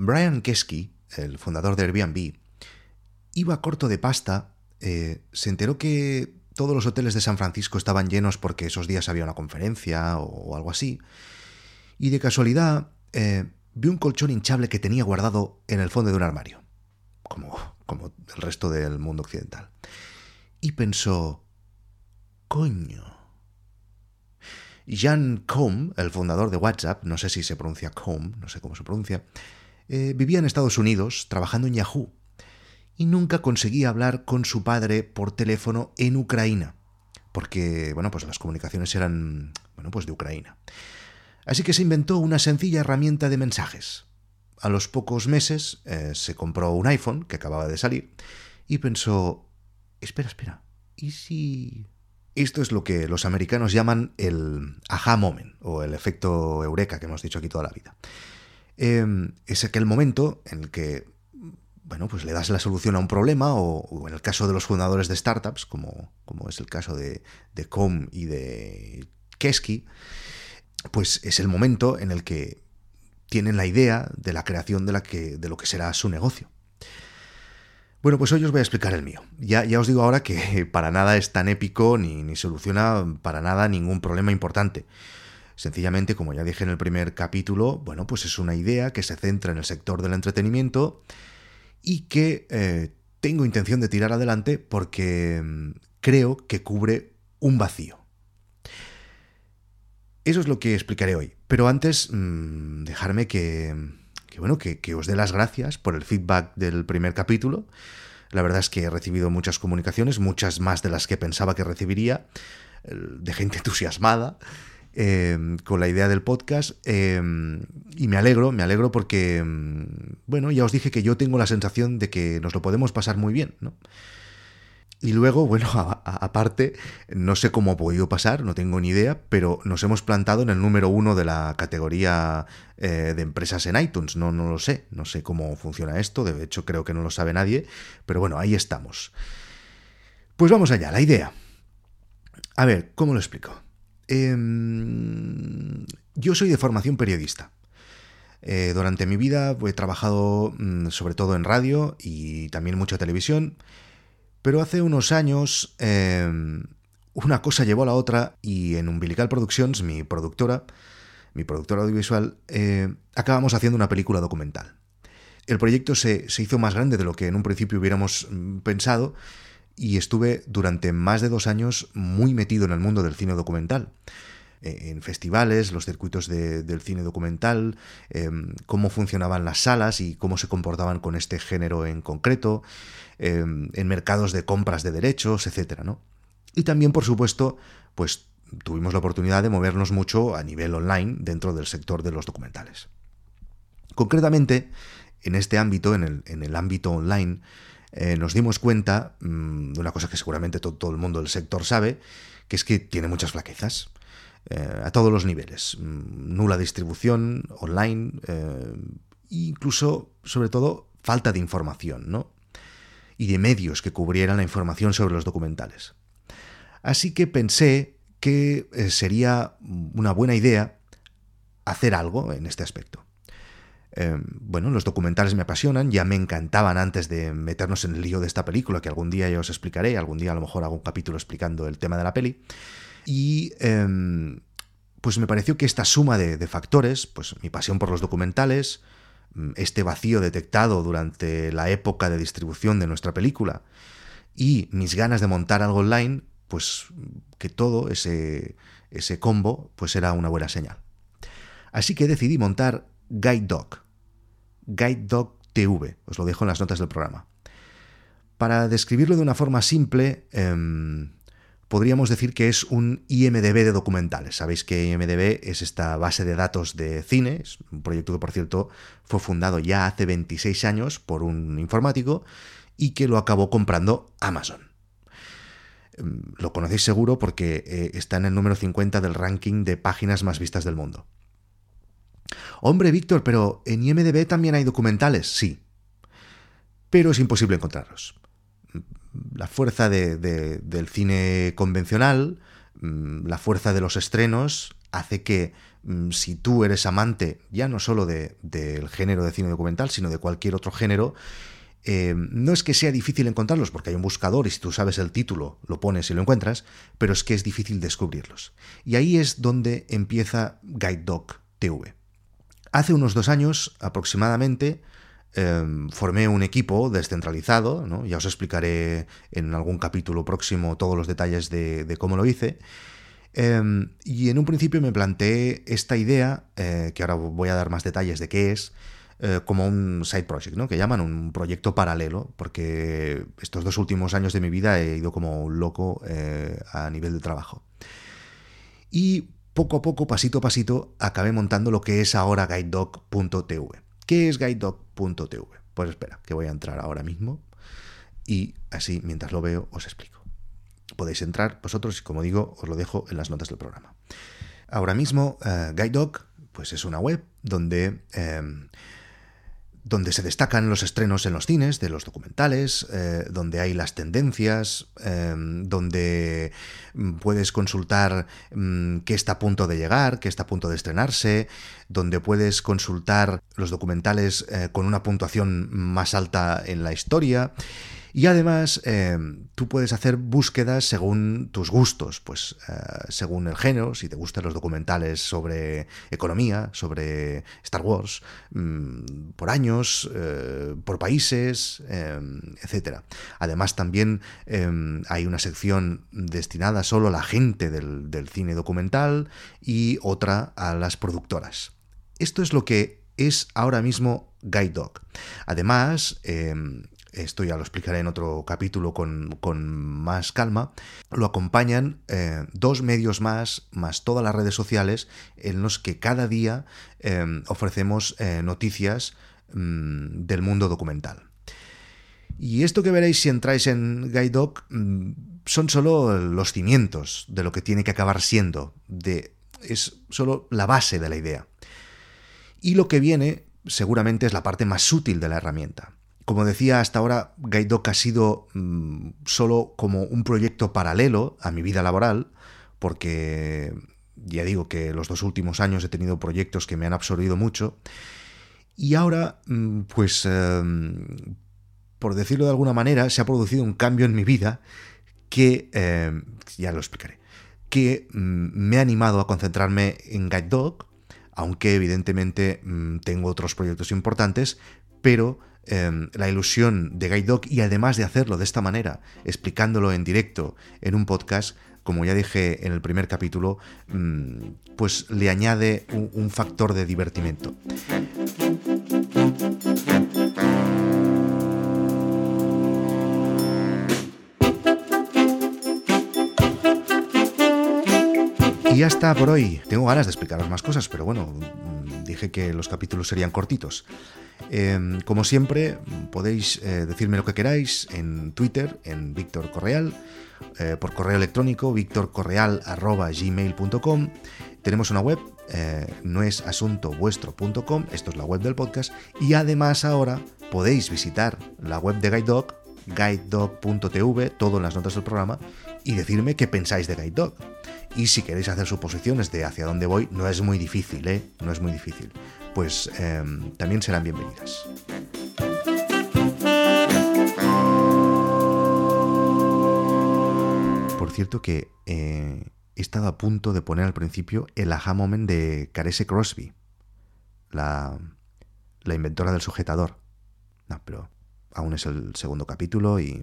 Brian Kesky, el fundador de Airbnb, iba corto de pasta, eh, se enteró que todos los hoteles de San Francisco estaban llenos porque esos días había una conferencia o, algo así, y de casualidad eh, vi un colchón hinchable que tenía guardado en el fondo de un armario, como, como el resto del mundo occidental. Y pensó, coño. Jan Combe, el fundador de WhatsApp, no sé si se pronuncia Combe, no sé cómo se pronuncia, eh, vivía en Estados Unidos trabajando en Yahoo y nunca conseguía hablar con su padre por teléfono en Ucrania, porque, bueno, pues las comunicaciones eran, bueno, pues de Ucrania. Así que se inventó una sencilla herramienta de mensajes. A los pocos meses eh, se compró un iPhone que acababa de salir y pensó, espera, espera, ¿y si... Esto es lo que los americanos llaman el aha moment o el efecto eureka que hemos dicho aquí toda la vida. Em, es aquel momento en el que bueno, pues le das la solución a un problema o, en el caso de los fundadores de startups, como, como es el caso de, de Com y de Kesky, pues es el momento en el que tienen la idea de la creación de, la que, de lo que será su negocio. Bueno, pues hoy os voy a explicar el mío. Ya, ya os digo ahora que para nada es tan épico ni, ni soluciona para nada ningún problema importante. Sencillamente, como ya dije en el primer capítulo, bueno, pues es una idea que se centra en el sector del entretenimiento y que eh, tengo intención de tirar adelante porque mm, creo que cubre un vacío. Eso es lo que explicaré hoy. Pero antes, mm, dejarme que, bueno, que, os dé las gracias por el feedback del primer capítulo. La verdad es que he recibido muchas comunicaciones, muchas más de las que pensaba que recibiría, de gente entusiasmada. Em, con la idea del podcast em, y me alegro, me alegro porque, em, bueno, ya os dije que yo tengo la sensación de que nos lo podemos pasar muy bien, ¿no? Y luego, bueno, aparte, no sé cómo ha podido pasar, no tengo ni idea, pero nos hemos plantado en el número uno de la categoría eh, de empresas en iTunes. No, no lo sé, no sé cómo funciona esto, de hecho creo que no lo sabe nadie, pero bueno, ahí estamos. Pues vamos allá, la idea. A ver, ¿cómo lo explico? Em, yo soy de formación periodista. Eh, durante mi vida he trabajado mm, sobre todo en radio y también mucha televisión, pero hace unos años em, una cosa llevó a la otra y en Umbilical Productions, mi productora, mi productora audiovisual, eh, acabamos haciendo una película documental. El proyecto se, se, hizo más grande de lo que en un principio hubiéramos mm, pensado y estuve durante más de dos años muy metido en el mundo del cine documental eh, en festivales, los circuitos del cine documental, em, cómo funcionaban las salas y cómo se comportaban con este género en concreto, em, en mercados de compras de derechos, etc. ¿no? Y también, por supuesto, pues tuvimos la oportunidad de movernos mucho a nivel online dentro del sector de los documentales. Concretamente, en este ámbito, en el, en el ámbito online, eh, nos dimos cuenta mm, de una cosa que seguramente todo, el mundo del sector sabe, que es que tiene muchas flaquezas. Eh, a todos los niveles. Mm, nula distribución online, eh, incluso, sobre todo, falta de información, ¿no? Y de medios que cubrieran la información sobre los documentales. Así que pensé que sería una buena idea hacer algo en este aspecto. Em, bueno, los documentales me apasionan, ya me encantaban antes de meternos en el lío de esta película, que algún día ya os explicaré, algún día a lo mejor hago un capítulo explicando el tema de la peli. Y em, pues me pareció que esta suma de, factores, pues mi pasión por los documentales, mm, este vacío detectado durante la época de distribución de nuestra película y mis ganas de montar algo online, pues que todo ese, ese combo pues era una buena señal. Así que decidí montar Guide Dog, Guide Dog TV. Os lo dejo en las notas del programa. Para describirlo de una forma simple, em, podríamos decir que es un IMDB de documentales. Sabéis que IMDB es esta base de datos de cine, un proyecto que por cierto fue fundado ya hace 26 años por un informático y que lo acabó comprando Amazon. Em, lo conocéis seguro porque eh, está en el número 50 del ranking de páginas más vistas del mundo. Hombre, Víctor, pero en IMDB también hay documentales, sí. Pero es imposible encontrarlos. La fuerza del cine convencional, mm, la fuerza de los estrenos, hace que mm, si tú eres amante ya no solo del género de cine documental, sino de cualquier otro género, eh, no es que sea difícil encontrarlos, porque hay un buscador y si tú sabes el título, lo pones y lo encuentras, pero es que es difícil descubrirlos. Y ahí es donde empieza Guide Dog TV. Hace unos dos años aproximadamente em, formé un equipo descentralizado, ya os explicaré en algún capítulo próximo todos los detalles de, cómo lo hice. Em, y en un principio me planteé esta idea, eh, que ahora voy a dar más detalles de qué es, eh, como un side project, ¿no? que llaman un proyecto paralelo, porque estos dos últimos años de mi vida he ido como un loco eh, a nivel de trabajo. Y poco a poco, pasito a pasito, acabé montando lo que es ahora guidedoc.tv. ¿Qué es guidedoc.tv? Pues espera, que voy a entrar ahora mismo y así, mientras lo veo, os explico. Podéis entrar vosotros y, como digo, os lo dejo en las notas del programa. Ahora mismo, uh, pues es una web donde em, donde se destacan los estrenos en los cines de los documentales, eh, donde hay las tendencias, em, donde mm, puedes consultar mm, qué está a punto de llegar, qué está a punto de estrenarse, donde puedes consultar los documentales eh, con una puntuación más alta en la historia. Y además, em, tú puedes hacer búsquedas según tus gustos, pues eh, según el género, si te gustan los documentales sobre economía, sobre Star Wars, mm, por años, eh, por países, etc. Además, también hay una sección destinada solo a la gente del, del cine documental y otra a las productoras. Esto es lo que es ahora mismo Guide Dog. Además, esto ya lo explicaré en otro capítulo con, más calma, lo acompañan eh, dos medios más, más todas las redes sociales, en los que cada día eh, ofrecemos eh, noticias mm, del mundo documental. Y esto que veréis si entráis en GuideDoc mm, son solo los cimientos de lo que tiene que acabar siendo, de, es solo la base de la idea. Y lo que viene seguramente es la parte más útil de la herramienta. Como decía, hasta ahora Guidedoc ha sido mm, solo como un proyecto paralelo a mi vida laboral, porque ya digo que los dos últimos años he tenido proyectos que me han absorbido mucho. Y ahora, mm, pues, em, por decirlo de alguna manera, se ha producido un cambio en mi vida que, em, ya lo explicaré, que mm, me ha animado a concentrarme en Guide aunque evidentemente tengo otros proyectos importantes, pero Em, la ilusión de Guide y además de hacerlo de esta manera, explicándolo en directo en un podcast, como ya dije en el primer capítulo, mm, pues le añade un, factor de divertimento. Y ya está por hoy. Tengo ganas de explicaros más cosas, pero bueno, mm, dije que los capítulos serían cortitos. Em, como siempre, podéis eh, decirme lo que queráis en Twitter, en Víctor Correal, eh, por correo electrónico, victorcorreal.gmail.com. Tenemos una web, eh, no es asuntovuestro.com, esto es la web del podcast, y además ahora podéis visitar la web de GuideDog, guidedog.tv, todo en las notas del programa, y decirme qué pensáis de GuideDog. Y si queréis hacer suposiciones de hacia dónde voy, no es muy difícil, ¿eh? No es muy difícil pues em, también serán bienvenidas. Por cierto que eh, he estado a punto de poner al principio el aha moment de Caresse Crosby, la, la inventora del sujetador. No, pero aún es el segundo capítulo y